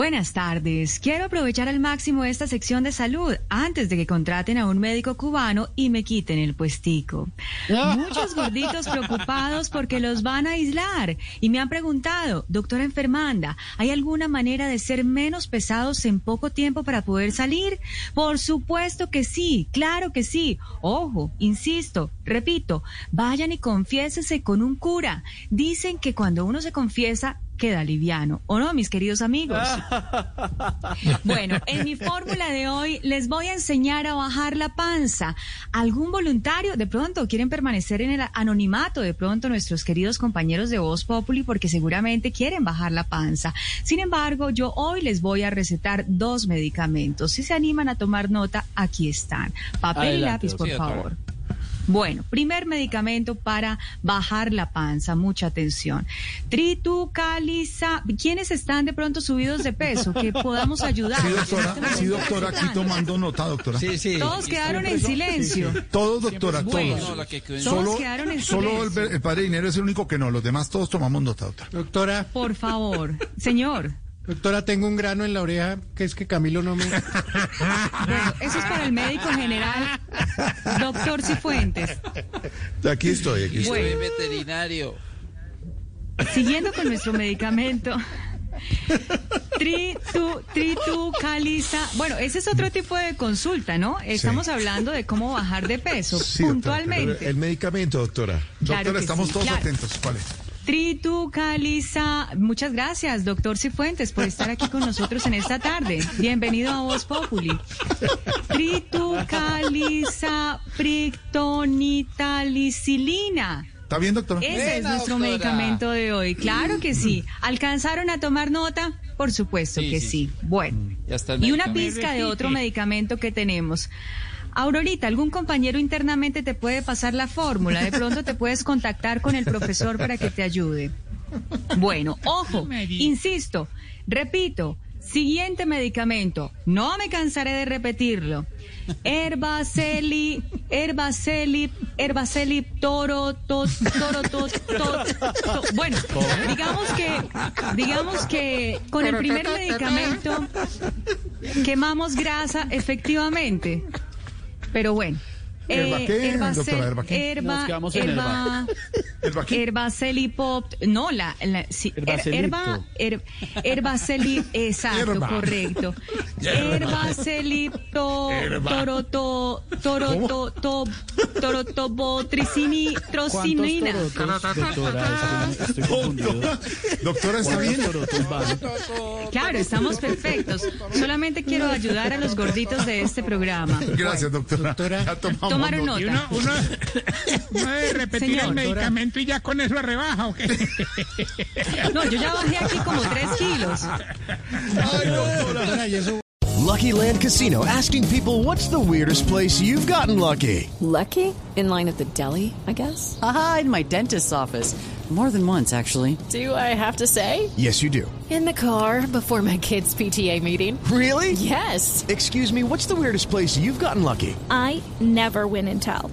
Buenas tardes. Quiero aprovechar al máximo esta sección de salud antes de que contraten a un médico cubano y me quiten el puestico. Muchos gorditos preocupados porque los van a aislar y me han preguntado, doctora enfermanda, ¿hay alguna manera de ser menos pesados en poco tiempo para poder salir? Por supuesto que sí, claro que sí. Ojo, insisto, repito, vayan y confiésese con un cura. Dicen que cuando uno se confiesa, queda liviano. ¿O no, mis queridos amigos? bueno, en mi fórmula de hoy les voy a enseñar a bajar la panza. ¿Algún voluntario de pronto quieren permanecer en el anonimato? De pronto nuestros queridos compañeros de Voz Populi porque seguramente quieren bajar la panza. Sin embargo, yo hoy les voy a recetar dos medicamentos. Si se animan a tomar nota, aquí están. Papel y lápiz, por favor. Bueno, primer medicamento para bajar la panza, mucha atención. Tritucaliza. ¿Quiénes están de pronto subidos de peso? Que podamos ayudar. Sí, doctora, sí, doctora, aquí tomando nota, doctora. Sí, sí. Todos quedaron en silencio. Todos, doctora, Bueno, todos. No, que Todos Solo, quedaron en solo el, silencio. el padre Dinero es el único que no, los demás todos tomamos nota, doctora. Doctora, Por favor, señor. Doctora, tengo un grano en la oreja que es que Camilo no me... Bueno, eso es para el médico general, doctor Cifuentes. Aquí estoy, aquí estoy. Bueno. Soy veterinario. Siguiendo con nuestro medicamento. Tritu, tritucaliza. Bueno, ese es otro tipo de consulta, ¿no? Estamos hablando de cómo bajar de peso Sí, puntualmente. El medicamento, doctora. Claro doctora, estamos sí, todos claro. atentos. ¿Cuál es? Tritucaliza. Muchas gracias, doctor Cifuentes, por estar aquí con nosotros en esta tarde. Bienvenido a Voz Populi. Tritucaliza prictonitalicilina. ¿Está bien, doctora? Ese es nuestro doctora. medicamento de hoy. Claro que sí. ¿Alcanzaron a tomar nota? Por supuesto Sí, que sí. Bueno. Ya está el Y una pizca de otro medicamento que tenemos. Aurorita, algún compañero internamente te puede pasar la fórmula. De pronto te puedes contactar con el profesor para que te ayude. Bueno, ojo, insisto, repito, siguiente medicamento, no me cansaré de repetirlo. Herbaceli, Herbaceli, Herbaceli, toro, to, toro, to, to- to- Bueno, digamos que, digamos que con el primer medicamento quemamos grasa efectivamente. Pero bueno. ¿Herba qué, Herbacel- doctora? ¿Herba qué? herba- Nos quedamos en herba- ¿Herba? Herbacelipop, no, la, la sí, herba, her- herbaceli, exacto, Herba. correcto. Herbacelipto, toroto, toroto, to, torotobotricini, trocinina. Doctora, doctora, ¿está bien? Claro, estamos perfectos. Solamente quiero ayudar a los gorditos de este programa. Gracias, doctora. Doctora. Tomaron nota. Y uno, uno, uno debe repetir Señor. el medicamento y ya con eso la rebaja, ¿o qué? No, yo ya bajé aquí como tres kilos. Doctora, y eso... Lucky Land Casino asking people what's the weirdest place you've gotten lucky? Lucky? In line at the deli, I guess? Aha, in my dentist's office. More than once, actually. Do I have to say? Yes, you do. In the car before my kids' PTA meeting. Really? Yes. Excuse me, what's the weirdest place you've gotten lucky? I never win and tell.